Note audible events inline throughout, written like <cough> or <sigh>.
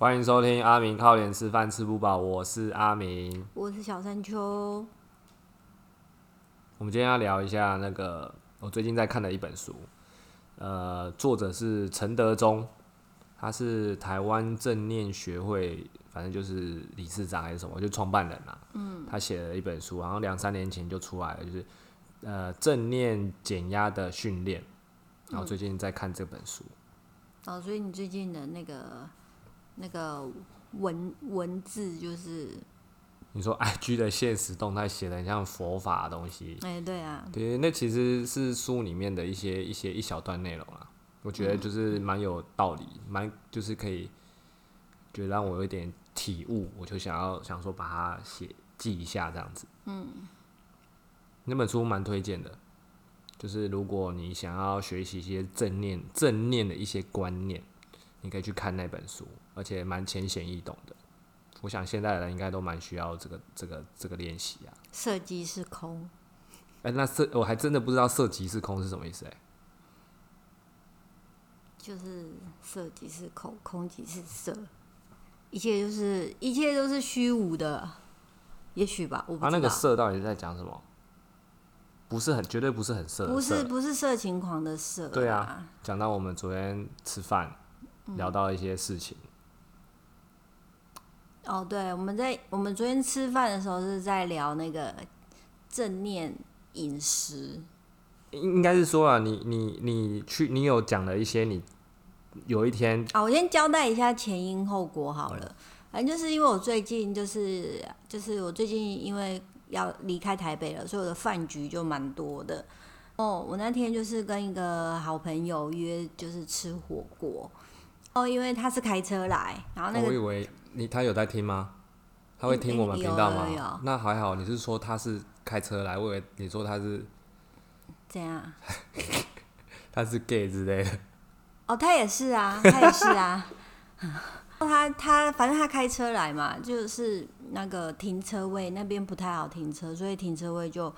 欢迎收听阿明靠脸吃饭吃不饱，我是阿明。我是小山丘。我们今天要聊一下那个我最近在看的一本书，呃，作者是陈德忠，他是台湾正念学会，反正就是理事长还是什么，就创办人啊。嗯。他写了一本书，然后两三年前就出来了，就是呃正念减压的训练。然后最近在看这本书。哦，所以你最近的那个。那个文文字就是你说 I G 的现实动态写的很像佛法的东西，哎，对啊，对，那其实是书里面的一些一些一小段内容啊，我觉得就是蛮有道理，蛮就是可以，就让我有一点体悟，我就想要想说把它写记一下这样子。嗯，那本书蛮推荐的，就是如果你想要学习一些正念正念的一些观念。你可以去看那本书，而且蛮浅显易懂的。我想现在的人应该都蛮需要这个、这个、这个练习啊。色即是空。哎，那色我还真的不知道“色即是空”是什么意思哎。就是色即是空，空即是色，一切就是一切都是虚无的，也许吧，我不知道。那个色到底是在讲什么？不是很，绝对不是很色。不是，不是色情狂的色。对啊，讲到我们昨天吃饭。聊到一些事情。哦，对，我们在我们昨天吃饭的时候是在聊那个正念饮食。应应该是说啊，你你你去，你有讲了一些，你有一天啊，我先交代一下前因后果好了。反正就是因为我最近就是就是我最近因为要离开台北了，所以我的饭局就蛮多的。哦，我那天就是跟一个好朋友约，就是吃火锅。哦，因为他是开车来，然后那个我以为你他有在听吗？他会听我们频道吗？那还好，你是说他是开车来，我以为你说他是怎样？<laughs> 他是 gay 之类的。哦，他也是啊，他也是啊。<laughs> 他他反正他开车来嘛，就是那个停车位那边不太好停车，所以停车位就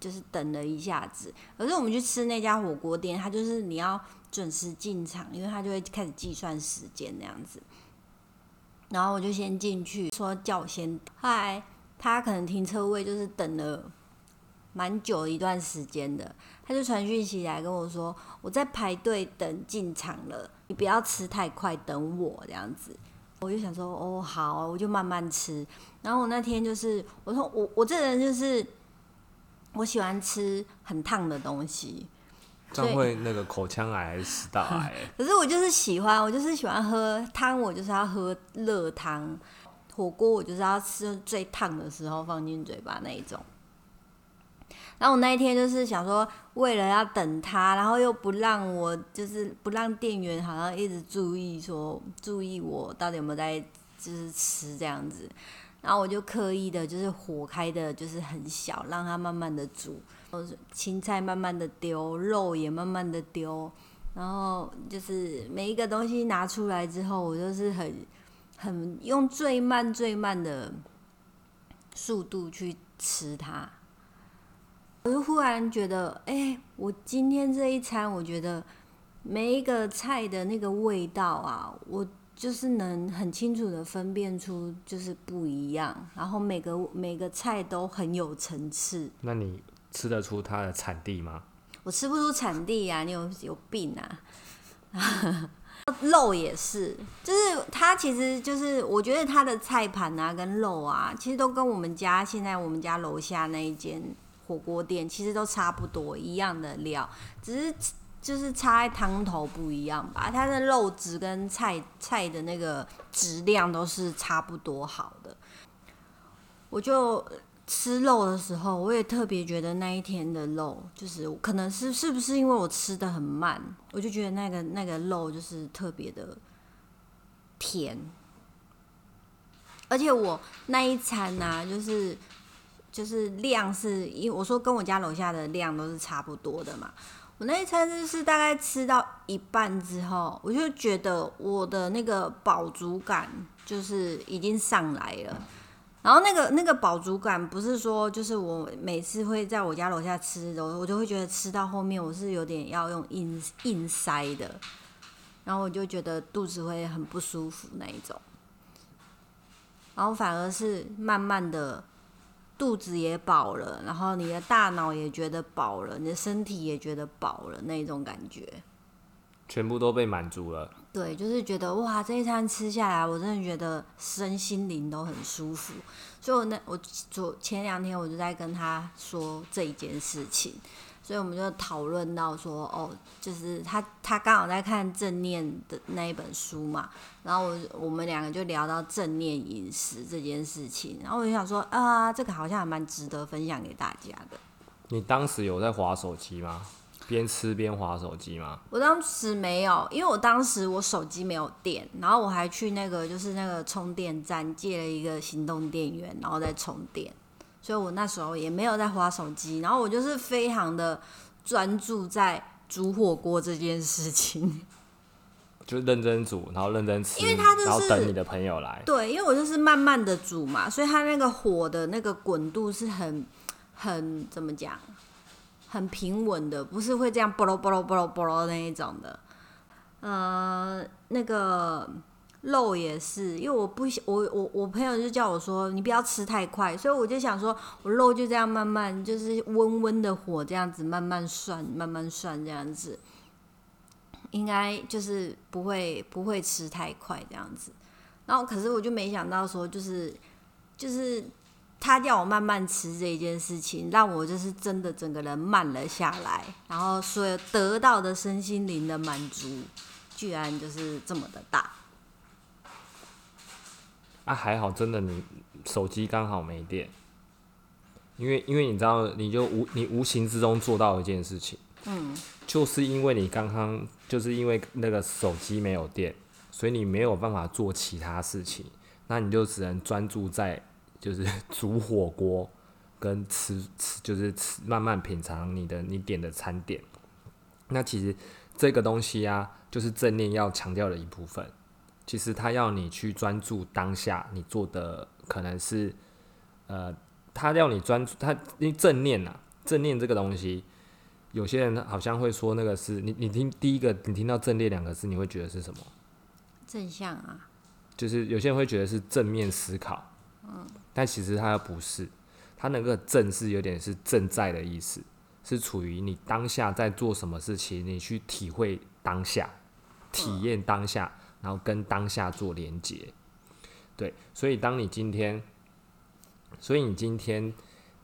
就是等了一下子。可是我们去吃那家火锅店，他就是你要。准时进场，因为他就会开始计算时间那样子。然后我就先进去，说叫我先。后来他可能停车位就是等了蛮久一段时间的，他就传讯息来跟我说：“我在排队等进场了，你不要吃太快，等我这样子。”我就想说：“哦，好，我就慢慢吃。”然后我那天就是我说我我这人就是我喜欢吃很烫的东西。这样会那个口腔癌还是食道癌？<laughs> 可是我就是喜欢，我就是喜欢喝汤，我就是要喝热汤。火锅我就是要吃最烫的时候放进嘴巴那一种。然后我那一天就是想说，为了要等他，然后又不让我就是不让店员好像一直注意说注意我到底有没有在就是吃这样子。然后我就刻意的就是火开的就是很小，让它慢慢的煮。青菜慢慢的丢，肉也慢慢的丢，然后就是每一个东西拿出来之后，我就是很很用最慢最慢的速度去吃它。我就忽然觉得，哎，我今天这一餐，我觉得每一个菜的那个味道啊，我就是能很清楚的分辨出就是不一样，然后每个每个菜都很有层次。那你？吃得出它的产地吗？我吃不出产地呀，你有有病啊！<laughs> 肉也是，就是它其实就是，我觉得它的菜盘啊跟肉啊，其实都跟我们家现在我们家楼下那一间火锅店其实都差不多一样的料，只是就是差在汤头不一样吧。它的肉质跟菜菜的那个质量都是差不多好的，我就。吃肉的时候，我也特别觉得那一天的肉，就是可能是是不是因为我吃的很慢，我就觉得那个那个肉就是特别的甜，而且我那一餐呢，就是就是量是因为我说跟我家楼下的量都是差不多的嘛，我那一餐就是大概吃到一半之后，我就觉得我的那个饱足感就是已经上来了。然后那个那个饱足感不是说，就是我每次会在我家楼下吃的，我就会觉得吃到后面我是有点要用硬硬塞的，然后我就觉得肚子会很不舒服那一种。然后反而是慢慢的肚子也饱了，然后你的大脑也觉得饱了，你的身体也觉得饱了那一种感觉。全部都被满足了。对，就是觉得哇，这一餐吃下来，我真的觉得身心灵都很舒服。所以我那我昨前两天我就在跟他说这一件事情，所以我们就讨论到说，哦，就是他他刚好在看正念的那一本书嘛，然后我我们两个就聊到正念饮食这件事情，然后我就想说啊，这个好像还蛮值得分享给大家的。你当时有在划手机吗？边吃边划手机吗？我当时没有，因为我当时我手机没有电，然后我还去那个就是那个充电站借了一个行动电源，然后再充电，所以我那时候也没有在划手机，然后我就是非常的专注在煮火锅这件事情，<laughs> 就认真煮，然后认真吃，因为他就是然后等你的朋友来。对，因为我就是慢慢的煮嘛，所以它那个火的那个滚度是很很怎么讲？很平稳的，不是会这样啵喽啵喽啵喽啵喽那一种的。呃，那个肉也是，因为我不喜我我我朋友就叫我说你不要吃太快，所以我就想说我肉就这样慢慢就是温温的火这样子慢慢涮慢慢涮这样子，应该就是不会不会吃太快这样子。然后可是我就没想到说就是就是。他叫我慢慢吃这一件事情，让我就是真的整个人慢了下来，然后所有得到的身心灵的满足，居然就是这么的大。啊，还好，真的你手机刚好没电，因为因为你知道，你就无你无形之中做到一件事情，嗯，就是因为你刚刚就是因为那个手机没有电，所以你没有办法做其他事情，那你就只能专注在就是 <laughs> 煮火锅跟吃吃，就是吃慢慢品尝你的你点的餐点。那其实这个东西啊，就是正念要强调的一部分。其实他要你去专注当下，你做的可能是，呃，他要你专注，他因为正念呐、正念这个东西，有些人好像会说那个是你，你听第一个，你听到正念两个字，你会觉得是什么？正向啊，就是有些人会觉得是正面思考，嗯，但其实它又不是，它那个正是有点是正在的意思，是处于你当下在做什么事情，你去体会当下，体验当下。然后跟当下做连接，对，所以当你今天，所以你今天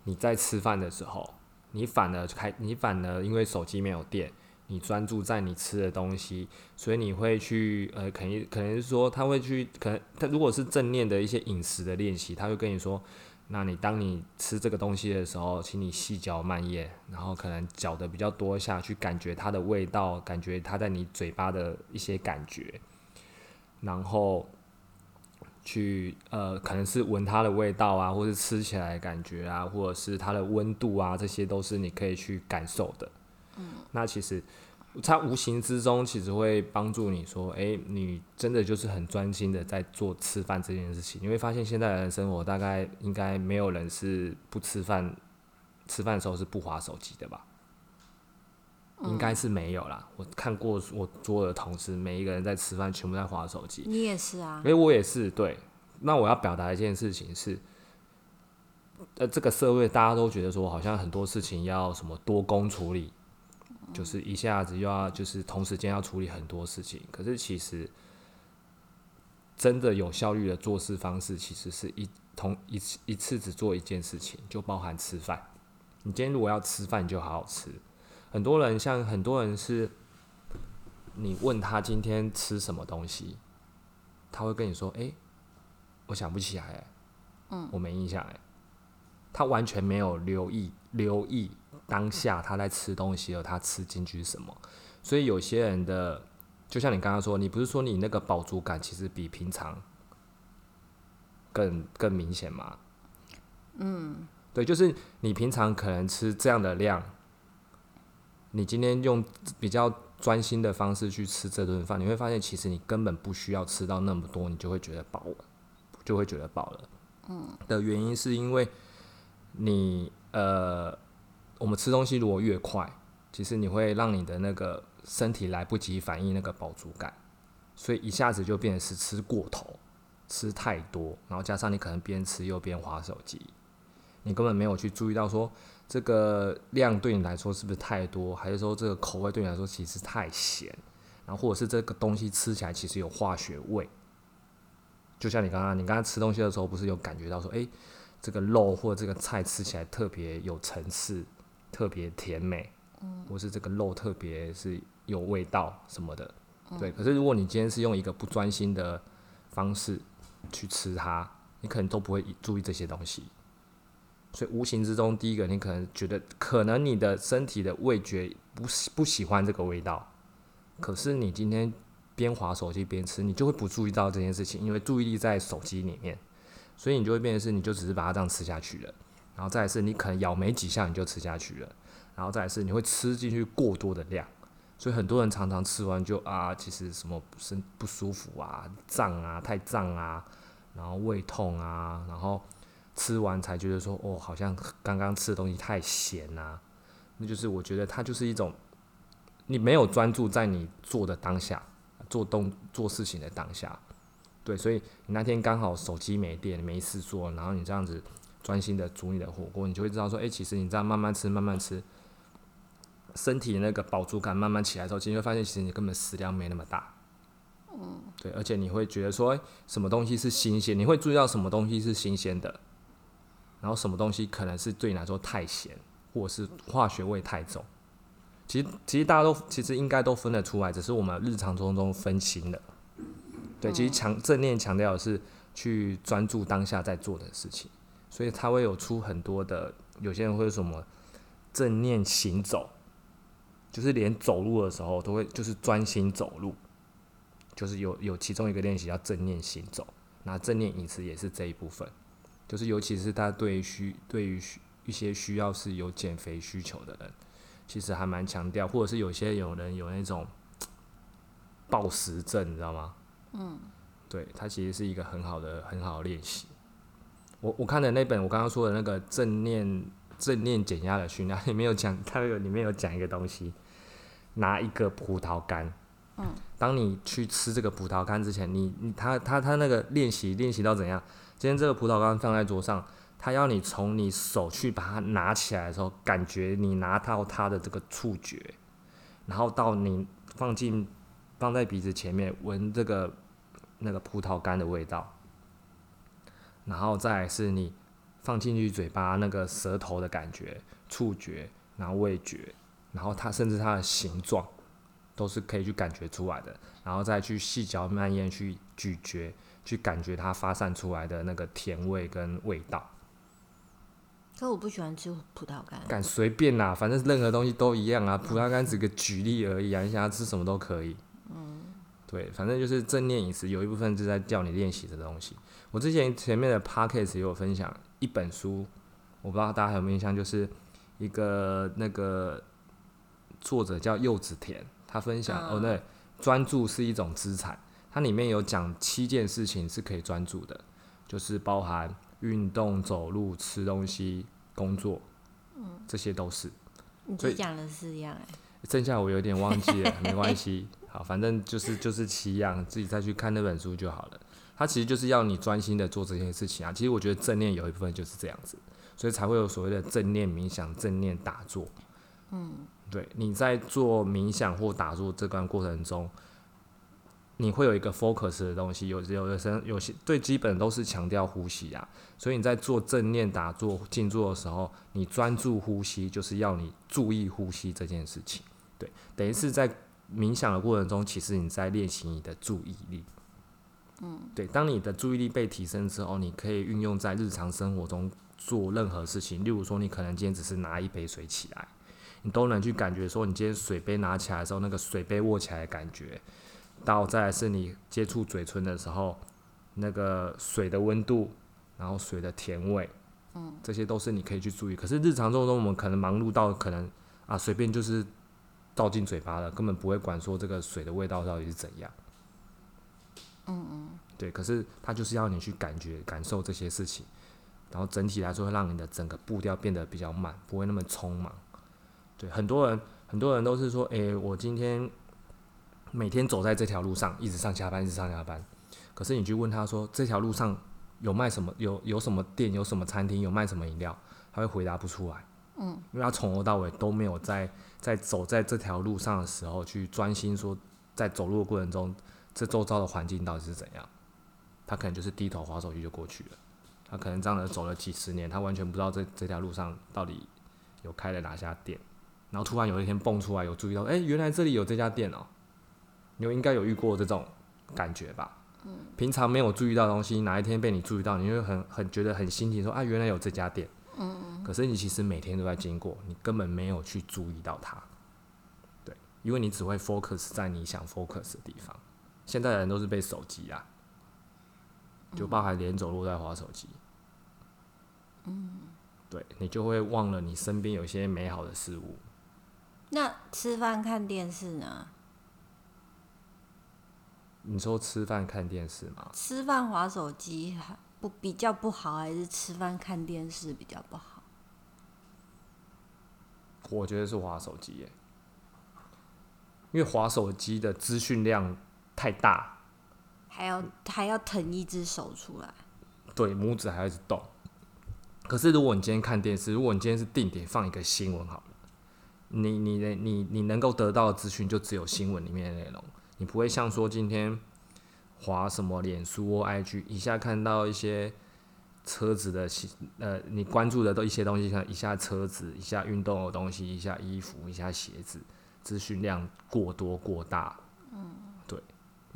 你在吃饭的时候，你反而开，你反而因为手机没有电，你专注在你吃的东西，所以你会去呃，肯定可能是说他会去，可能他如果是正念的一些饮食的练习，他会跟你说，那你当你吃这个东西的时候，请你细嚼慢咽，然后可能嚼的比较多下去，感觉它的味道，感觉它在你嘴巴的一些感觉。然后去呃，可能是闻它的味道啊，或是吃起来感觉啊，或者是它的温度啊，这些都是你可以去感受的。嗯，那其实它无形之中其实会帮助你说，诶，你真的就是很专心的在做吃饭这件事情。你会发现现在人的生活大概应该没有人是不吃饭，吃饭的时候是不划手机的吧？应该是没有啦。我看过我所有的同事，每一个人在吃饭，全部在划手机。你也是啊？诶，我也是。对，那我要表达一件事情是，呃，这个社会大家都觉得说，好像很多事情要什么多工处理，就是一下子又要就是同时间要处理很多事情。可是其实真的有效率的做事方式，其实是一同一次一次只做一件事情，就包含吃饭。你今天如果要吃饭，你就好好吃。很多人像很多人是，你问他今天吃什么东西，他会跟你说：“诶，我想不起来，诶，嗯，我没印象，诶。”他完全没有留意留意当下他在吃东西，而他吃进去什么。所以有些人的，就像你刚刚说，你不是说你那个饱足感其实比平常更更明显吗？嗯，对，就是你平常可能吃这样的量。你今天用比较专心的方式去吃这顿饭，你会发现其实你根本不需要吃到那么多，你就会觉得饱了，就会觉得饱了。嗯，的原因是因为你呃，我们吃东西如果越快，其实你会让你的那个身体来不及反应那个饱足感，所以一下子就变成是吃过头。吃太多，然后加上你可能边吃又边划手机，你根本没有去注意到说这个量对你来说是不是太多，还是说这个口味对你来说其实太咸，然后或者是这个东西吃起来其实有化学味。就像你刚刚，你刚刚吃东西的时候，不是有感觉到说，诶，这个肉或者这个菜吃起来特别有层次，特别甜美，或是这个肉特别是有味道什么的，对。可是如果你今天是用一个不专心的方式去吃它，你可能都不会注意这些东西。所以无形之中，第一个你可能觉得，可能你的身体的味觉不喜不喜欢这个味道，可是你今天。边划手机边吃，你就会不注意到这件事情，因为注意力在手机里面，所以你就会变成是，你就只是把它这样吃下去了。然后再是，你可能咬没几下你就吃下去了。然后再是，你会吃进去过多的量，所以很多人常常吃完就啊，其实什么身不舒服啊、胀啊、太胀啊，然后胃痛啊，然后吃完才觉得说，哦，好像刚刚吃的东西太咸啊。那就是我觉得它就是一种，你没有专注在你做的当下。做动做事情的当下，对，所以你那天刚好手机没电没事做，然后你这样子专心的煮你的火锅，你就会知道说，哎，其实你这样慢慢吃慢慢吃，身体那个饱足感慢慢起来之后，其实会发现其实你根本食量没那么大，嗯，对，而且你会觉得说，什么东西是新鲜，你会注意到什么东西是新鲜的，然后什么东西可能是对你来说太咸，或者是化学味太重。其实，其实大家都其实应该都分得出来，只是我们日常中中分心了。对，其实强正念强调的是去专注当下在做的事情，所以他会有出很多的，有些人会什么正念行走，就是连走路的时候都会就是专心走路，就是有有其中一个练习叫正念行走，那正念饮食也是这一部分，就是尤其是他对需对于需一些需要是有减肥需求的人。其实还蛮强调，或者是有些有人有那种暴食症，你知道吗？嗯，对，它其实是一个很好的、很好的练习。我我看的那本我刚刚说的那个正念正念减压的训练，里面有讲，它有里面有讲一个东西，拿一个葡萄干，嗯，当你去吃这个葡萄干之前，你你他他他那个练习练习到怎样？今天这个葡萄干放在桌上。他要你从你手去把它拿起来的时候，感觉你拿到它的这个触觉，然后到你放进放在鼻子前面闻这个那个葡萄干的味道，然后再是你放进去嘴巴那个舌头的感觉、触觉，然后味觉，然后它甚至它的形状都是可以去感觉出来的，然后再去细嚼慢咽去咀嚼，去感觉它发散出来的那个甜味跟味道。可我不喜欢吃葡萄干。敢随便啦，反正任何东西都一样啊。葡萄干只个举例而已啊，你想要吃什么都可以。嗯，对，反正就是正念饮食，有一部分是在叫你练习的东西。我之前前面的 podcast 也有分享一本书，我不知道大家有没有印象，就是一个那个作者叫柚子田，他分享哦，对，专注是一种资产。它里面有讲七件事情是可以专注的，就是包含。运动、走路、吃东西、工作，嗯，这些都是。你只讲了四样哎，剩下我有点忘记了，<laughs> 没关系。好，反正就是就是七样，自己再去看那本书就好了。它其实就是要你专心的做这件事情啊。其实我觉得正念有一部分就是这样子，所以才会有所谓的正念冥想、正念打坐。嗯，对，你在做冥想或打坐这段过程中。你会有一个 focus 的东西，有有的时有些最基本都是强调呼吸啊，所以你在做正念打坐静坐的时候，你专注呼吸，就是要你注意呼吸这件事情。对，等于是在冥想的过程中，其实你在练习你的注意力。嗯，对，当你的注意力被提升之后，你可以运用在日常生活中做任何事情。例如说，你可能今天只是拿一杯水起来，你都能去感觉说，你今天水杯拿起来的时候，那个水杯握起来的感觉。到再是你接触嘴唇的时候，那个水的温度，然后水的甜味，嗯，这些都是你可以去注意。可是日常生活中，我们可能忙碌到可能啊，随便就是倒进嘴巴了，根本不会管说这个水的味道到底是怎样。嗯嗯，对。可是它就是要你去感觉、感受这些事情，然后整体来说会让你的整个步调变得比较慢，不会那么匆忙。对，很多人很多人都是说，诶，我今天。每天走在这条路上，一直上下班，一直上下班。可是你去问他说这条路上有卖什么，有有什么店，有什么餐厅，有卖什么饮料，他会回答不出来。嗯，因为他从头到尾都没有在在走在这条路上的时候去专心说，在走路的过程中，这周遭的环境到底是怎样。他可能就是低头划手机就过去了。他可能这样子走了几十年，他完全不知道这这条路上到底有开了哪家店。然后突然有一天蹦出来，有注意到，哎、原来这里有这家店哦、你有应该有遇过这种感觉吧？嗯。平常没有注意到的东西，哪一天被你注意到，你会很很觉得很新奇，说啊，原来有这家店。可是你其实每天都在经过，你根本没有去注意到它。对，因为你只会 focus 在你想 focus 的地方。现在的人都是被手机啊，就包含连走路都在划手机。嗯。对你就会忘了你身边有一些美好的事物。那吃饭看电视呢？你说吃饭看电视吗？吃饭划手机还不比较不好，还是吃饭看电视比较不好？我觉得是划手机耶，因为划手机的资讯量太大，还要还要腾一只手出来。对，拇指还要一直动。可是如果你今天看电视，如果你今天是定点放一个新闻好了，你你的你你能够得到的资讯就只有新闻里面的内容，你不会像说今天划什么脸书或 IG，一下看到一些车子的呃你关注的都一些东西，像一下车子，一下运动的东西，一下衣服，一下鞋子，资讯量过多过大。嗯，对，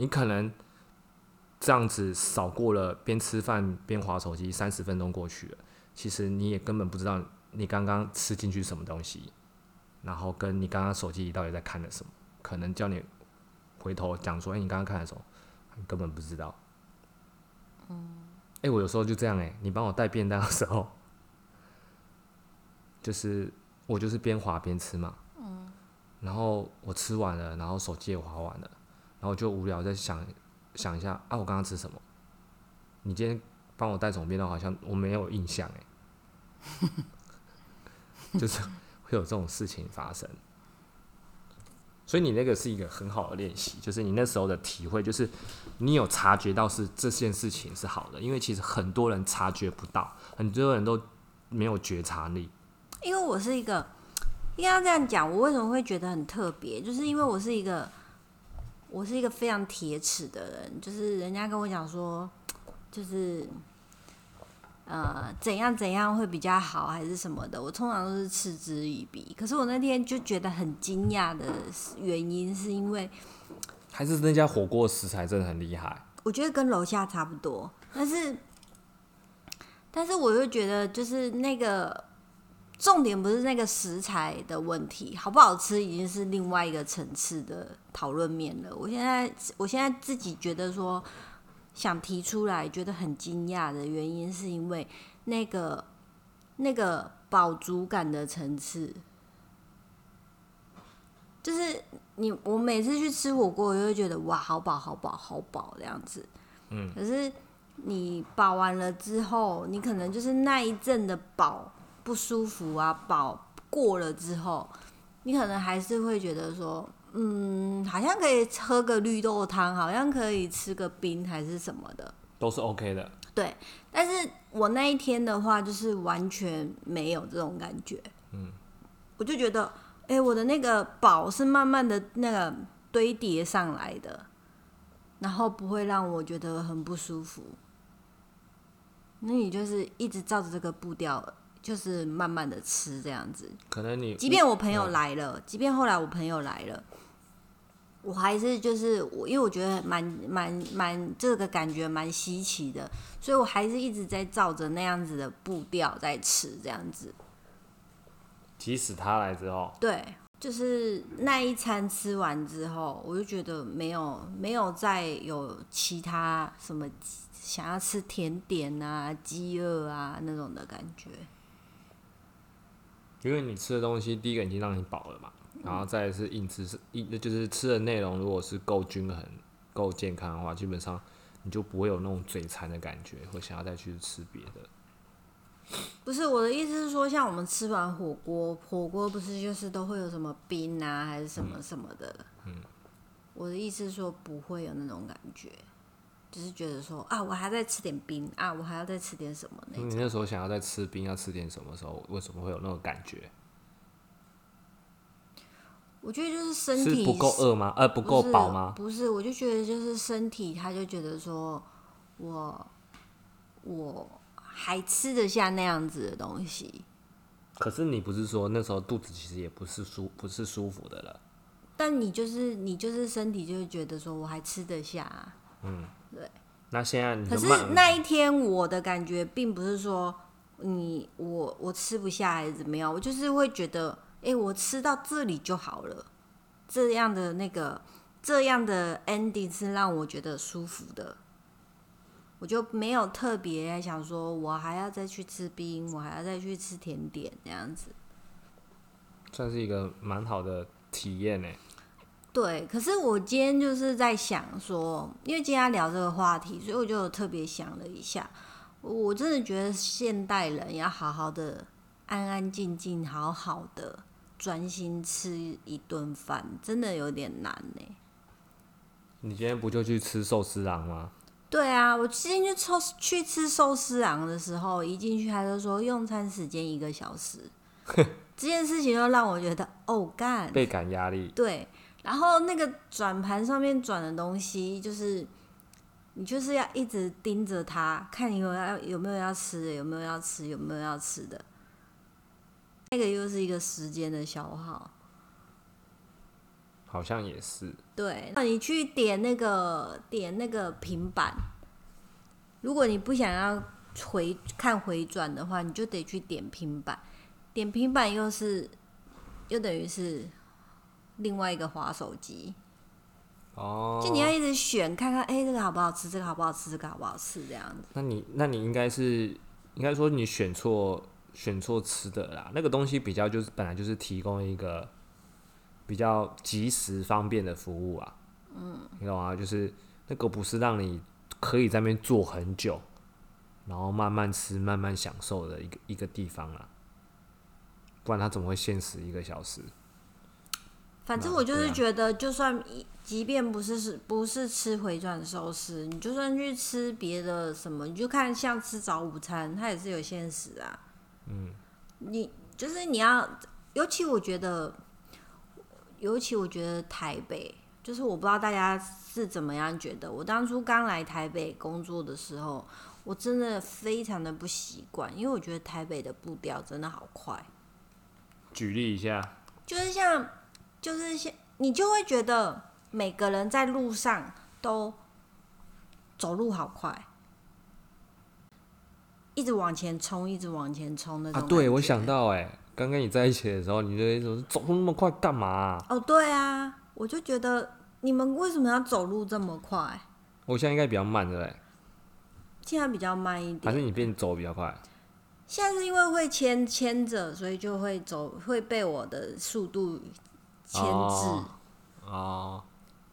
你可能这样子扫过了，边吃饭边划手机，三十分钟过去了。其实你也根本不知道你刚刚吃进去什么东西，然后跟你刚刚手机里到底在看了什么，可能叫你回头讲说，哎、你刚刚看的什么，你根本不知道。嗯。哎、我有时候就这样哎、你帮我带便当的时候，就是我就是边滑边吃嘛。嗯。然后我吃完了，然后手机也滑完了，然后就无聊在想想一下啊，我刚刚吃什么？你今天帮我带什么便当？好像我没有印象哎。<laughs> 就是会有这种事情发生，所以你那个是一个很好的练习，就是你那时候的体会，就是你有察觉到是这件事情是好的，因为其实很多人察觉不到，很多人都没有觉察力。因为我是一个，应该要这样讲，我为什么会觉得很特别，就是因为我是一个，我是一个非常铁齿的人，就是人家跟我讲说，就是。呃，怎样怎样会比较好，还是什么的？我通常都是嗤之以鼻。可是我那天就觉得很惊讶的原因，是因为还是那家火锅食材真的很厉害。我觉得跟楼下差不多，但是，但是我又觉得就是那个重点不是那个食材的问题，好不好吃已经是另外一个层次的讨论面了。我现在，我现在自己觉得说。想提出来，觉得很惊讶的原因，是因为那个那个饱足感的层次，就是你我每次去吃火锅，我就会觉得哇，好饱，好饱，好饱这样子。嗯。可是你饱完了之后，你可能就是那一阵的饱不舒服啊，饱过了之后，你可能还是会觉得说。嗯，好像可以喝个绿豆汤，好像可以吃个冰还是什么的，都是 OK 的。对，但是我那一天的话，就是完全没有这种感觉。嗯，我就觉得，哎、欸，我的那个饱是慢慢的那个堆叠上来的，然后不会让我觉得很不舒服。那你就是一直照着这个步调。就是慢慢的吃这样子，可能你即便我朋友来了，嗯、即便后来我朋友来了，我还是就是我，因为我觉得蛮蛮蛮这个感觉蛮稀奇的，所以我还是一直在照着那样子的步调在吃这样子。即使他来之后，对，就是那一餐吃完之后，我就觉得没有没有再有其他什么想要吃甜点啊、饥饿啊那种的感觉。因为你吃的东西，第一个已经让你饱了嘛，然后再是硬吃是一，就是吃的内容，如果是够均衡、够健康的话，基本上你就不会有那种嘴馋的感觉，会想要再去吃别的。不是我的意思是说，像我们吃完火锅，火锅不是就是都会有什么冰啊，还是什么什么的。嗯。我的意思是说，不会有那种感觉。就是觉得说啊，我还要再吃点冰啊，我还要再吃点什么那种。你那时候想要再吃冰，要吃点什么时候？为什么会有那种感觉？我觉得就是身体是不够饿吗？呃，不够饱吗？不是，我就觉得就是身体，他就觉得说我我还吃得下那样子的东西，可是你不是说那时候肚子其实也不是舒不是舒服的了？但你就是你就是身体就是觉得说我还吃得下、啊，那现在你可是那一天我的感觉并不是说你我我吃不下还是怎么样，我就是会觉得，哎、我吃到这里就好了，这样的那个这样的 ending 是让我觉得舒服的，我就没有特别想说我还要再去吃冰，我还要再去吃甜点这样子。算是一个蛮好的体验呢。对，可是我今天就是在想说，因为今天要聊这个话题，所以我就特别想了一下。我真的觉得现代人要好好的、安安静静、好好的专心吃一顿饭，真的有点难呢。你今天不就去吃寿司郎吗？对啊，我今天去抽去吃寿司郎的时候，一进去他就说用餐时间一个小时，<laughs> 这件事情就让我觉得哦干，倍感压力。对，然后那个转盘上面转的东西，就是你就是要一直盯着它，看你有要有没有要吃的，有没有要吃，有没有要吃的。那个又是一个时间的消耗。好像也是，对，那你去点那个点那个平板，如果你不想要回看回转的话，你就得去点平板。点平板又是又等于是另外一个滑手机。哦。就你要一直选，看看，哎、这个好不好吃，这个好不好吃，这个好不好吃，这样子。那你那你应该是应该说你选错选错吃的啦，那个东西比较就是本来就是提供一个比较及时方便的服务啊，嗯，你懂吗？就是那个不是让你可以在那边坐很久，然后慢慢吃、慢慢享受的一个一个地方啦，不然他怎么会限时一个小时？反正我就是觉得，就算即便不是是不是吃回转寿司，你就算去吃别的什么，你就看像吃早午餐，它也是有限时啊。嗯，你就是你要，尤其我觉得，尤其我觉得台北，就是我不知道大家是怎么样觉得。我当初刚来台北工作的时候，我真的非常的不习惯，因为我觉得台北的步调真的好快。举例一下，就是像，就是像你就会觉得每个人在路上都走路好快，一直往前冲，一直往前冲那种啊，对我想到哎、刚跟你在一起的时候，你就会说走那么快干嘛啊、哦，对啊，我就觉得你们为什么要走路这么快？我现在应该比较慢，对不对？现在比较慢一点，还是你变走比较快？现在是因为会牵牵着，所以就会走，会被我的速度牵制。哦哦，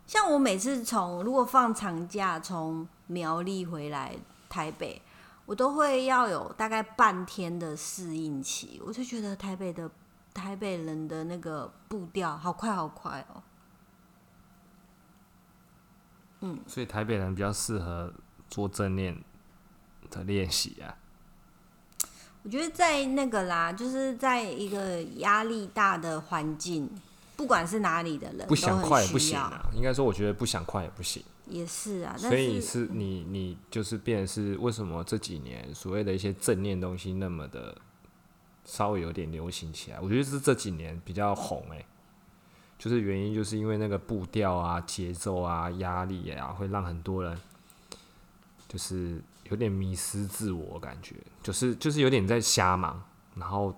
像我每次从如果放长假从苗栗回来台北，我都会要有大概半天的适应期。我就觉得台北的台北人的那个步调好快好快哦。嗯所以台北人比较适合做正念的练习啊。我觉得在那个啦，就是在一个压力大的环境，不管是哪里的人，不想快也不行啊，应该说我觉得不想快也不行。也是啊。但所以是你你就是变成是为什么这几年所谓的一些正念东西那么的稍微有点流行起来？我觉得是这几年比较红诶、就是原因就是因为那个步调啊、节奏啊、压力啊，会让很多人就是有点迷失自我，感觉就是就是有点在瞎忙，然后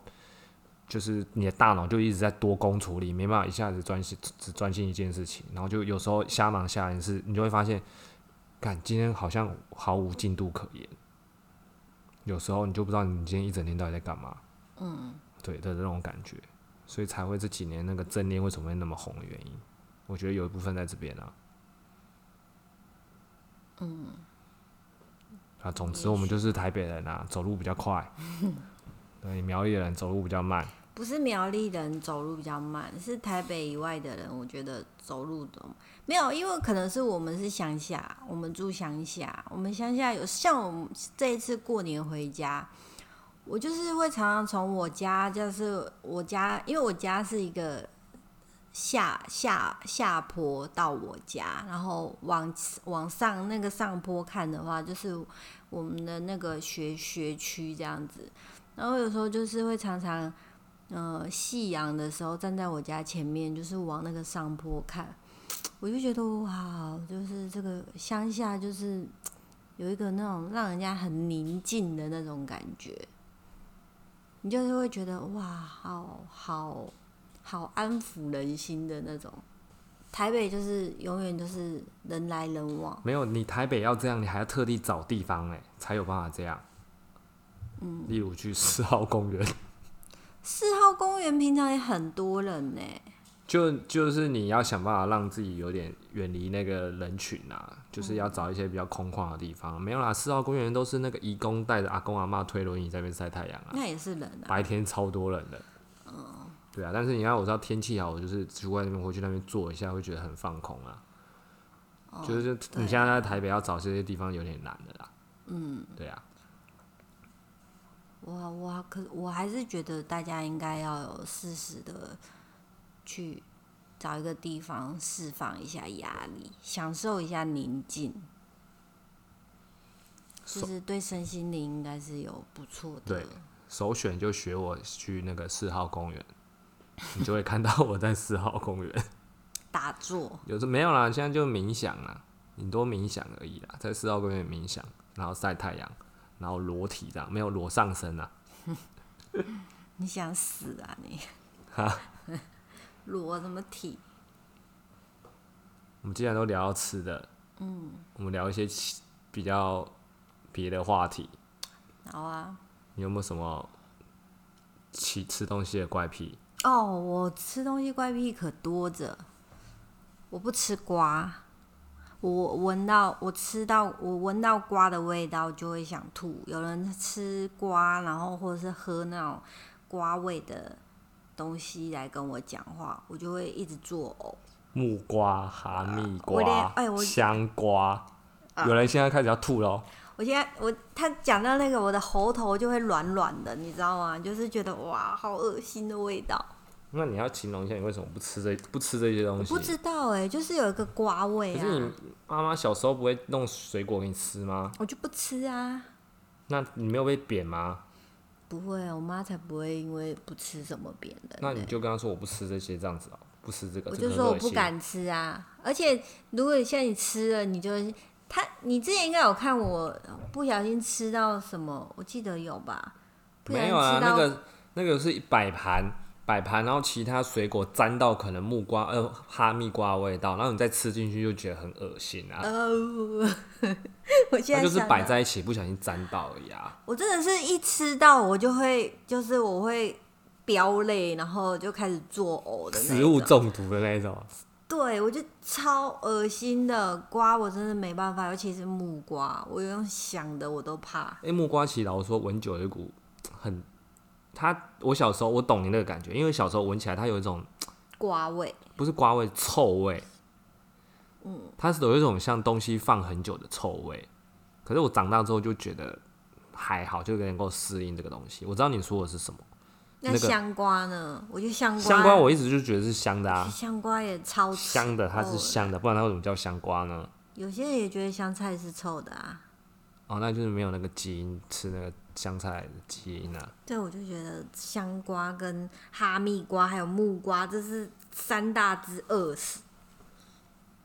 就是你的大脑就一直在多工处理，没办法一下子专心只专心一件事情，然后就有时候瞎忙下来是，你就会发现，看今天好像毫无进度可言，有时候你就不知道你今天一整天到底在干嘛，嗯，对的那种感觉，所以才会这几年那个正念为什么会那么红的原因，我觉得有一部分在这边啊。啊，总之我们就是台北人啊，走路比较快。<laughs> 对，苗栗人走路比较慢。不是苗栗人走路比较慢，是台北以外的人，我觉得走路都没有，因为可能是我们是乡下，我们住乡下，我们乡下有像我们这一次过年回家，我就是会常常从我家，就是我家，因为我家是一个下下下坡到我家，然后往往上那个上坡看的话，就是我们的那个学学区这样子，然后有时候就是会常常。呃，夕阳的时候站在我家前面，就是往那个上坡看，我就觉得哇，就是这个乡下就是有一个那种让人家很宁静的那种感觉，你就是会觉得哇，好好好安抚人心的那种。台北就是永远都是人来人往，没有你台北要这样，你还要特地找地方哎，才有办法这样。嗯，例如去 <laughs> 四号公园。四号公园平常也很多人呢，就就是你要想办法让自己有点远离那个人群啊，就是要找一些比较空旷的地方。没有啦，四号公园都是那个义工带着阿公阿妈推轮椅在那边晒太阳啊，那也是人啊，白天超多人的。嗯，对啊，但是你看，我知道天气好，我就是出外那边回去那边坐一下，会觉得很放空啊。就是你现在在台北要找这些地方有点难的啦。嗯，对啊。我我可我还是觉得大家应该要有适时的去找一个地方释放一下压力，享受一下宁静，就是对身心灵应该是有不错的。对，首选就学我去那个四号公园，你就会看到我在四号公园 <laughs> 打坐。有时没有啦，现在就冥想啦，你多冥想而已啦，在四号公园冥想，然后晒太阳。然后裸体这样，没有裸上身啊！<laughs> 你想死啊你？<laughs> 哈？裸什么体？我们既然都聊到吃的，嗯，我们聊一些比较别的话题。好啊。你有没有什么吃吃东西的怪癖？哦，我吃东西怪癖可多着。我不吃瓜。我闻到，我吃到，我闻到瓜的味道就会想吐。有人吃瓜，然后或者是喝那种瓜味的东西来跟我讲话，我就会一直作呕。木瓜、哈密瓜、香瓜，有人现在开始要吐了。我现在我他讲到那个，我的喉头就会软软的，你知道吗？就是觉得哇，好恶心的味道。那你要形容一下，你为什么不吃这不吃这些东西？不知道哎，就是有一个瓜味啊。可是你妈妈小时候不会弄水果给你吃吗？我就不吃啊。那你没有被扁吗？不会，我妈才不会因为不吃什么扁的。那你就跟她说我不吃这些，这样子哦，不吃这个。我就说我不敢吃啊，而且如果现在你吃了，你就他，你之前应该有看我不小心吃到什么？我记得有吧？没有啊，那个那个是一摆盘。摆盘，然后其他水果沾到可能木瓜呃哈密瓜味道，然后你再吃进去就觉得很恶心啊。<laughs> 我现在就是摆在一起，不小心沾到而已啊。我真的是一吃到我就会，就是我会飙泪，然后就开始作呕的食物中毒的那种。对，我就超恶心的瓜，我真的没办法，尤其是木瓜，我用想的我都怕。哎，木瓜其实老实说闻久有一股很。它，我小时候我懂你那个感觉，因为小时候闻起来它有一种瓜味，不是瓜味，臭味。嗯，它是有一种像东西放很久的臭味。可是我长大之后就觉得还好，就能够适应这个东西。我知道你说的是什么。那香瓜呢？我觉得香瓜，香瓜我一直就觉得是香的啊。香瓜也超香的，它是香的，不然它为什么叫香瓜呢？有些人也觉得香菜是臭的啊。哦，那就是没有那个基因吃那个香菜的基因啊。对，我就觉得香瓜跟哈密瓜还有木瓜，这是三大之二死。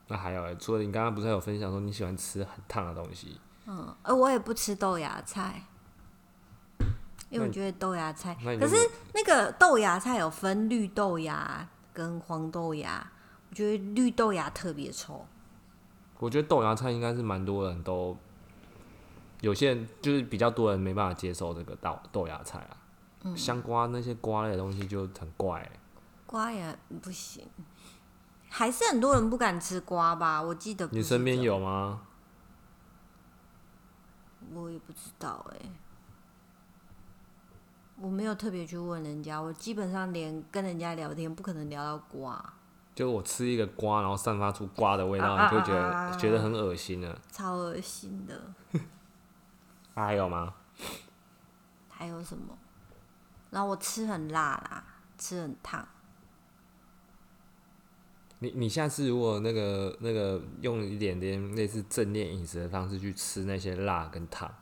那还有，除了你刚刚不是有分享说你喜欢吃很烫的东西？嗯，而我也不吃豆芽菜，因为我觉得豆芽菜，可是那个豆芽菜有分绿豆芽跟黄豆芽，我觉得绿豆芽特别臭。我觉得豆芽菜应该是蛮多人都。有些人就是比较多人没办法接受这个豆豆芽菜啊，香瓜那些瓜类的东西就很怪。瓜也不行，还是很多人不敢吃瓜吧？我记得你身边有吗？我也不知道哎。我没有特别去问人家，我基本上连跟人家聊天不可能聊到瓜，就我吃一个瓜，然后散发出瓜的味道，啊你就会觉得、啊啊啊觉得很恶心了。<laughs> 超恶心的。啊、还有吗？还有什么？然后我吃很辣啦，吃很烫。你你下次如果那个那个用一点点类似正念饮食的方式去吃那些辣跟烫，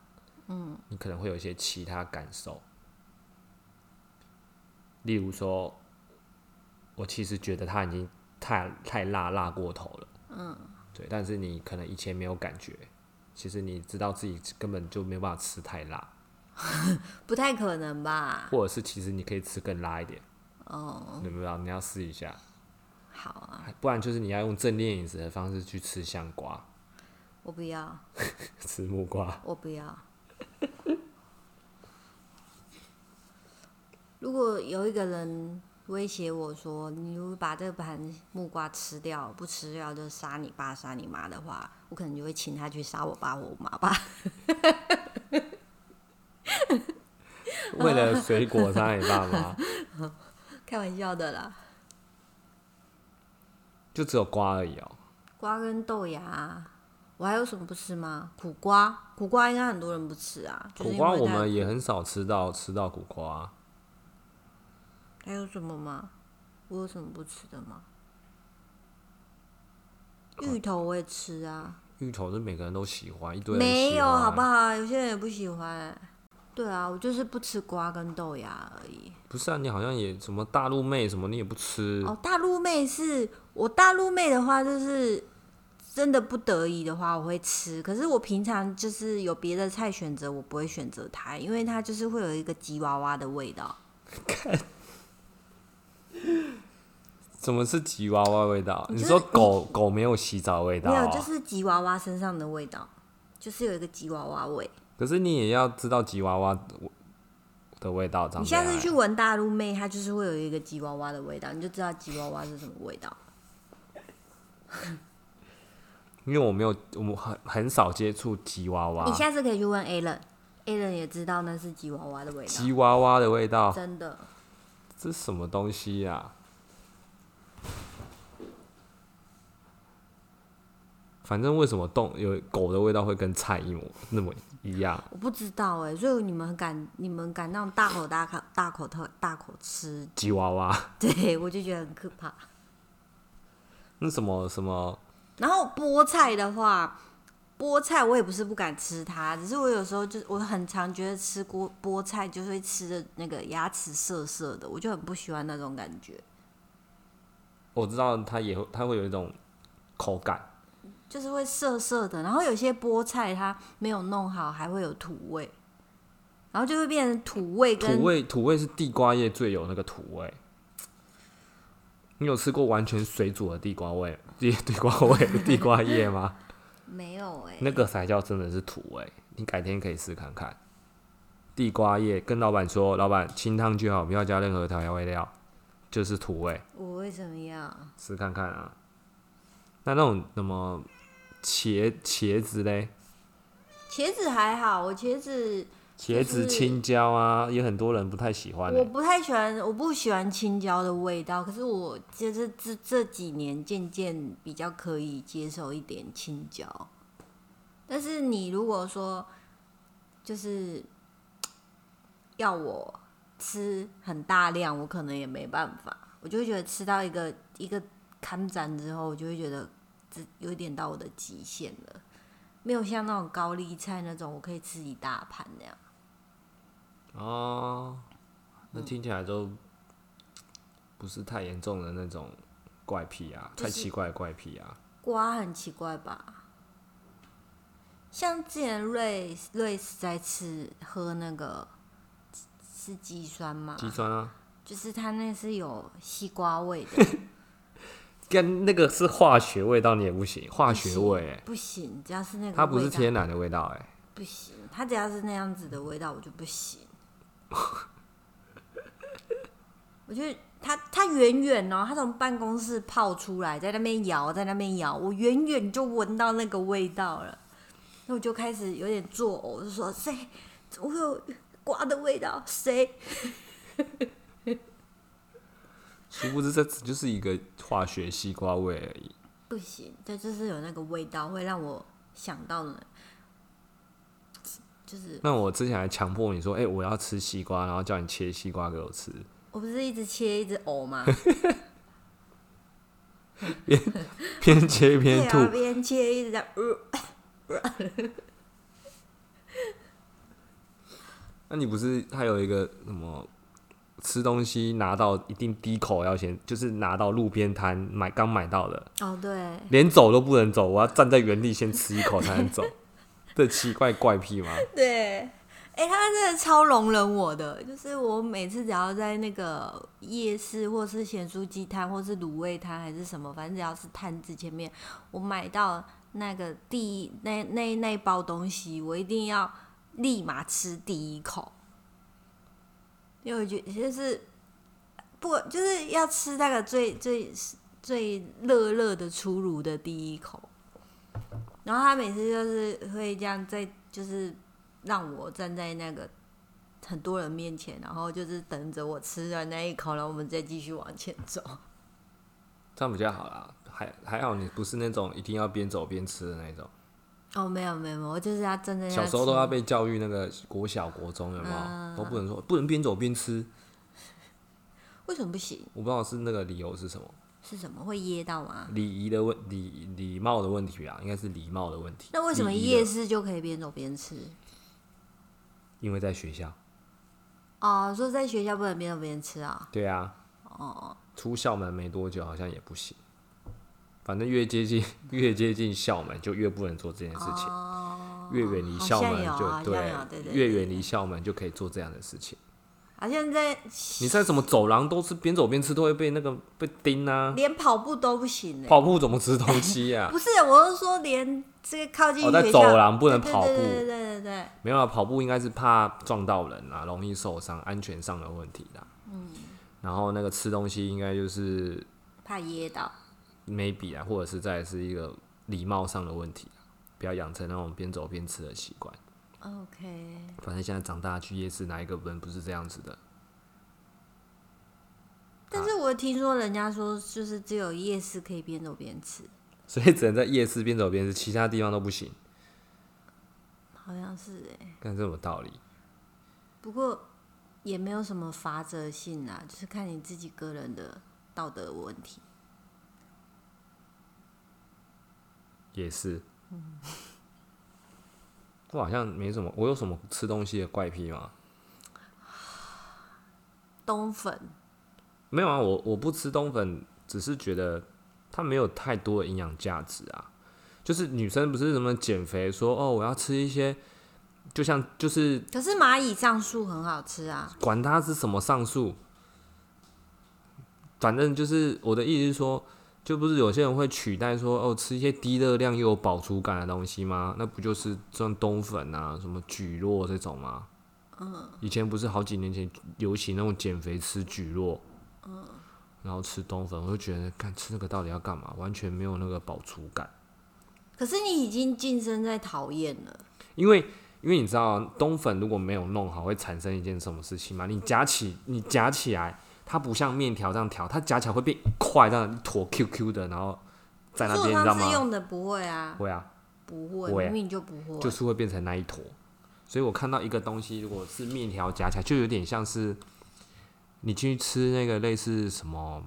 嗯，你可能会有一些其他感受。例如说，我其实觉得它已经太太辣辣过头了，嗯，对，但是你可能以前没有感觉，其实你知道自己根本就没有办法吃太辣，<laughs> 不太可能吧？或者是其实你可以吃更辣一点，哦，你不知道你要试一下，好啊，不然就是你要用正念饮食的方式去吃香瓜、我不要，<laughs> 吃木瓜。我不要。如果有一个人威胁我说，你如果把这盘木瓜吃掉，不吃掉就杀你爸杀你妈的话，我可能就会请他去杀我爸或我妈吧。为了水果杀你爸妈，<laughs> 开玩笑的啦，就只有瓜而已哦、瓜跟豆芽啊，我还有什么不吃吗？苦瓜，苦瓜应该很多人不吃啊。就是苦瓜我们也很少吃到吃到苦瓜，还有什么吗？我有什么不吃的吗？芋头我也吃啊，芋头是每个人都喜欢，一堆人没有好不？好？有些人也不喜欢。对啊，我就是不吃瓜跟豆芽而已。不是啊，你好像也什么大陆妹什么你也不吃，哦，大陆妹是我大陆妹的话，就是真的不得已的话，我会吃。可是我平常就是有别的菜选择，我不会选择它，因为它就是会有一个吉娃娃的味道。<laughs> 什么是吉娃娃味道？你说狗狗没有洗澡味道、没有，哦，就是吉娃娃身上的味道，就是有一个吉娃娃味。可是你也要知道吉娃娃的味道长你。下次去闻大陆妹，它就是会有一个吉娃娃的味道，你就知道吉娃娃是什么味道。因为我没有，我们很很少接触吉娃娃你，下次可以去问 Alan，Alan 也知道那是吉娃娃的味道，吉娃娃的味道，真的。这是什么东西呀、反正为什么动有狗的味道会跟菜一模那么一样？我不知道哎、所以你们敢你们敢那种大口大口大口特大口吃，吉娃娃 <laughs> 对我就觉得很可怕。那什么什么然后菠菜的话，菠菜我也不是不敢吃它，只是我有时候就我很常觉得吃菠菠菜就会吃的那个牙齿涩涩的，我就很不喜欢那种感觉。我知道它也会，它会有一种口感，就是会涩涩的，然后有些菠菜它没有弄好，还会有土味，然后就会变成土味跟土味土味是地瓜叶最有那个土味。你有吃过完全水煮的地瓜味、地地瓜味的地瓜叶吗？<laughs> 没有哎、那个才叫真的是土味。你改天可以试看看。地瓜叶跟老板说，老板清汤就好，不要加任何调味料，就是土味。我为什么要？试看看啊。那那种什么茄茄子嘞，茄子还好，我茄子茄子、青椒啊，也很多人不太喜欢、欸。我不太喜欢，我不喜欢青椒的味道。可是我就是这这几年渐渐比较可以接受一点青椒。但是你如果说就是要我吃很大量，我可能也没办法。我就会觉得吃到一个一个看展之后，我就会觉得这有一点到我的极限了。没有像那种高丽菜那种，我可以吃一大盘那样。哦，那听起来都不是太严重的那种怪癖啊，就是太奇怪的怪癖啊。瓜很奇怪吧？像之前瑞瑞斯在吃喝那个是肌酸吗？肌酸啊，就是它那是有西瓜味的，<laughs> 跟那个是化学味道，你也不行，化学味、欸，不行，只要是那个它不是天然的味道、欸，不行，它只要是那样子的味道我就不行。<laughs> 我觉得它它远远哦，它从办公室泡出来，在那边摇，在那边摇，我远远就闻到那个味道了，那我就开始有点作呕，就说谁怎么会有瓜的味道，谁？殊不知这只就是一个化学西瓜味而已。不行，这就是有那个味道，会让我想到了，就是那我之前还强迫你说，哎、我要吃西瓜，然后叫你切西瓜给我吃，我不是一直切一直呕吗？<laughs> 边切边吐。边切一直在呃，<laughs> 那你不是还有一个什么吃东西拿到一定第一口要先，就是拿到路边摊买刚买到的，哦对，连走都不能走，我要站在原地先吃一口才能走，<laughs> 这奇怪怪癖吗？对，哎、他真的超容忍我的，就是我每次只要在那个夜市，或是咸酥鸡摊，或是卤味摊，还是什么，反正只要是摊子前面，我买到那个第一那那那一包东西，我一定要立马吃第一口，因为我觉得就是不就是要吃那个最最最热热的出炉的第一口。然后他每次就是会这样在，就是让我站在那个很多人面前，然后就是等着我吃了那一口，然后我们再继续往前走。这样比较好啦。还还好你不是那种一定要边走边吃的那种，哦，没有没有没有，我就是要站在那小时候都要被教育那个国小国中有没有、嗯都不能说不能边走边吃，为什么不行？我不知道是那个理由是什么，是什么会噎到吗？礼仪的问礼礼貌的问题啊，应该是礼貌的问题。那为什么夜市就可以边走边吃？因为在学校，哦，说在学校不能边走边吃啊？对啊，哦，出校门没多久好像也不行。反正越接近 <laughs> 越接近校门，就越不能做这件事情。哦，越远离校门就对越远离校门就可以做这样的事情。好像在你在什么走廊都是边走边吃，都会被那个被盯啊。连跑步都不行呢、跑步怎么吃东西呀、<laughs> 不是，我是说连这个靠近哦在走廊不能跑步对对对对对没有啊，跑步应该是怕撞到人啊，容易受伤，安全上的问题啦。嗯。然后那个吃东西应该就是怕噎到。Maybe 啊，或者是再是一个礼貌上的问题啊，不要养成那种边走边吃的习惯。OK，反正现在长大去夜市，哪一个人不是这样子的？但是我听说人家说，就是只有夜市可以边走边吃，所以只能在夜市边走边吃，其他地方都不行。好像是哎、看这有道理。不过也没有什么法则性啊，就是看你自己个人的道德问题。也是。我好像没什么，我有什么吃东西的怪癖吗？冬粉没有啊，我我不吃冬粉，只是觉得它没有太多的营养价值啊。就是女生不是什么减肥说哦，我要吃一些，就像就是可是蚂蚁上树很好吃啊，管它是什么上树，反正就是我的意思是说，就不是有些人会取代说哦，吃一些低热量又有饱足感的东西吗？那不就是像冬粉啊、什么蒟蒻这种吗？嗯，以前不是好几年前流行那种减肥吃蒟蒻，嗯，然后吃冬粉，我就觉得看吃那个到底要干嘛？完全没有那个饱足感，可是你已经晋升在讨厌了。因为。因为你知道冬粉如果没有弄好，会产生一件什么事情吗？你夹起，你夹起来，它不像面条这样调，它夹起来会变一块这样一坨 QQ 的，然后在那边，你知道吗？用的不会啊，会啊，不会，会明明就不会。就是会变成那一坨。所以我看到一个东西，如果是面条夹起来，就有点像是你去吃那个类似什么，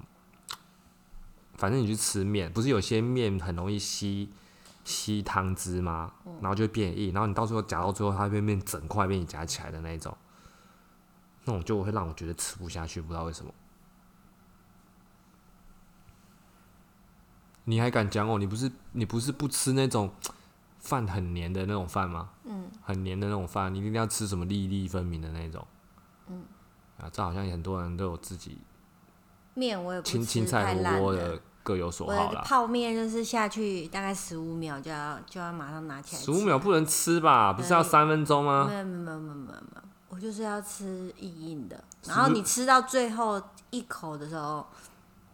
反正你去吃面，不是有些面很容易吸吸汤汁吗？然后就会变硬，然后你到时候夹到最后，它会变整块被你夹起来的那一种，那种就会让我觉得吃不下去，不知道为什么。你还敢讲哦？你不是你不是不吃那种饭很黏的那种饭吗？嗯，很黏的那种饭，你一定要吃什么粒粒分明的那种。嗯，啊，这好像很多人都有自己面我也不青青菜火锅的各有所好啦。泡面就是下去大概十五秒就要就要马上拿起来，十五秒不能吃吧？不是要三分钟吗？没有没有没有没有没有，我就是要吃硬硬的，然后你吃到最后一口的时候，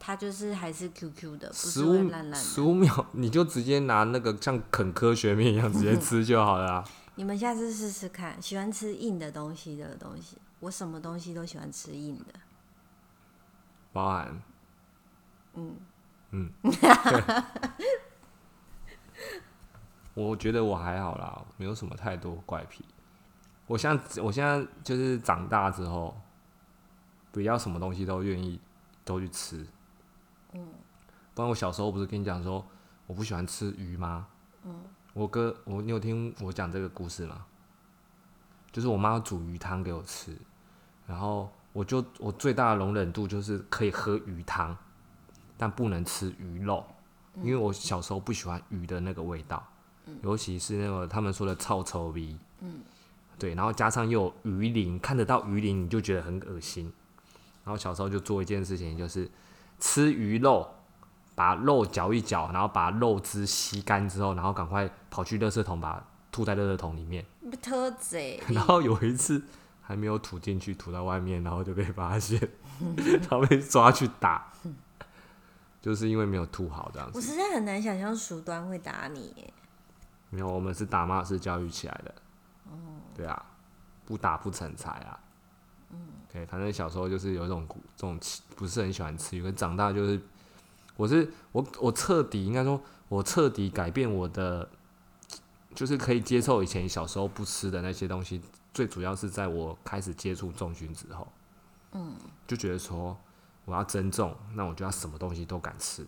它就是还是 QQ 的，不十是会五烂烂的。十五秒，你就直接拿那个像啃科学面一样直接吃就好了啊。<laughs> 你们下次试试看，喜欢吃硬的东西的东西，我什么东西都喜欢吃硬的。包含嗯，嗯，<laughs> <laughs> 我觉得我还好啦，没有什么太多怪癖。我现在我现在就是长大之后，不要什么东西都愿意都去吃。嗯，不然我小时候不是跟你讲说我不喜欢吃鱼吗？嗯，我哥，我你有听我讲这个故事吗？就是我妈煮鱼汤给我吃，然后我就我最大的容忍度就是可以喝鱼汤，但不能吃鱼肉，因为我小时候不喜欢鱼的那个味道，尤其是那个他们说的臭臭味，嗯，对，然后加上又有鱼鳞，看得到鱼鳞你就觉得很恶心，然后小时候就做一件事情，就是吃鱼肉，把肉嚼一嚼，然后把肉汁吸干之后，然后赶快跑去垃圾桶把吐在垃圾桶里面。不特贼，<laughs> 然后有一次还没有吐进去，吐到外面，然后就被发现，<laughs> 然后被抓去打，<laughs> 就是因为没有吐好这样子。我实在很难想象鼠端会打你耶。没有，我们是打骂式教育起来的。对啊，不打不成才啊。嗯，对，反正小时候就是有一种这种不是很喜欢吃鱼，跟长大就是，我是我我彻底应该说，我彻底改变我的。就是可以接受以前小时候不吃的那些东西，最主要是在我开始接触重训之后，嗯，就觉得说我要增重，那我就要什么东西都敢吃。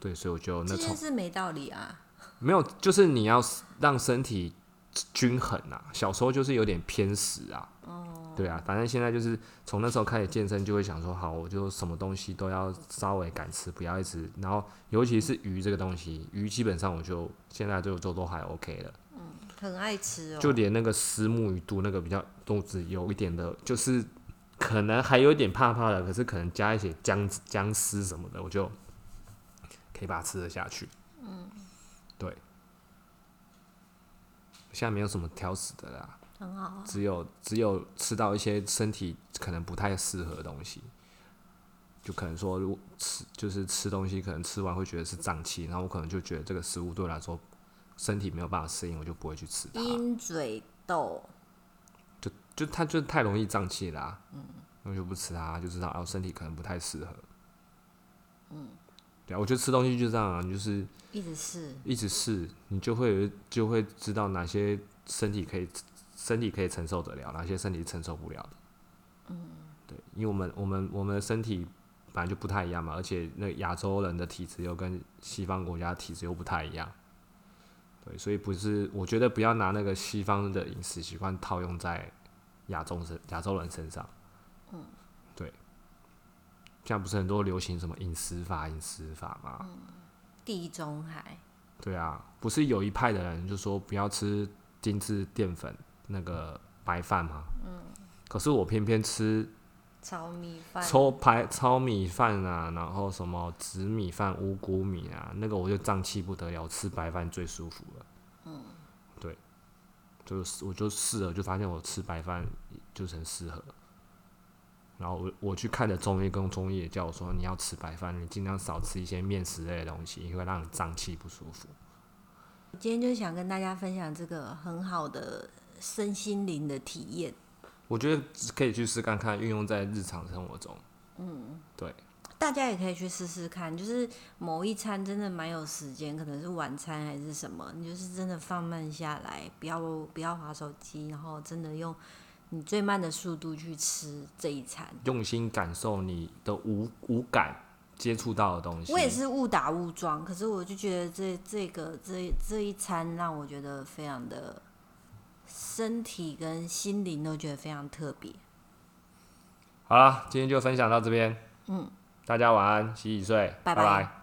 对，所以我就那这从件事没道理啊。没有，就是你要让身体均衡啊。小时候就是有点偏食啊，哦，对啊，反正现在就是从那时候开始健身，就会想说，好，我就什么东西都要稍微敢吃，不要一直。然后尤其是鱼这个东西，鱼基本上我就现在就做都还 OK 了。嗯很爱吃哦。就连那个丝木鱼肚那个比较肚子有一点的，就是可能还有一点怕怕的，可是可能加一些姜姜丝什么的，我就可以把它吃得下去。嗯，对。现在没有什么挑食的啦，很好啊。只有只有吃到一些身体可能不太适合的东西，就可能说如果吃就是吃东西，可能吃完会觉得是胀气，然后我可能就觉得这个食物对我来说身体没有办法适应，我就不会去吃它。鹰嘴豆，就就它就太容易胀气啦、嗯，我就不吃它，就知道哦身体可能不太适合。嗯，对啊，我觉得吃东西就这样啊，你就是一直试。一直试，你就会有就会知道哪些身体可以身体可以承受得了，哪些身体承受不了的。嗯，对，因为我们我们我们的身体本来就不太一样嘛，而且那亚洲人的体质又跟西方国家的体质又不太一样。对，所以不是，我觉得不要拿那个西方的饮食习惯套用在亚洲身亚洲人身上。嗯，对。现在不是很多流行什么饮食法、饮食法吗？地中海，对啊，不是有一派的人就说不要吃精致淀粉那个白饭吗？嗯。可是我偏偏吃炒米饭，糙白糙米饭啊，然后什么紫米饭、五谷米啊，那个我就胀气不得了，吃白饭最舒服了。嗯，对，就是我就试了，就发现我吃白饭就是很适合。然后我我去看的中医，跟中医也叫我说，你要吃白饭，你尽量少吃一些面食类的东西，因为让你胀气不舒服。今天就想跟大家分享这个很好的身心灵的体验。我觉得可以去试看看，运用在日常生活中。嗯，对，大家也可以去试试看，就是某一餐真的蛮有时间，可能是晚餐还是什么，你就是真的放慢下来，不要不要划手机，然后真的用你最慢的速度去吃这一餐。用心感受你的五五感接触到的东西。我也是误打误撞，可是我就觉得这这个这这一餐让我觉得非常的身体跟心灵都觉得非常特别。好了，今天就分享到这边。嗯，大家晚安，洗洗睡，拜拜拜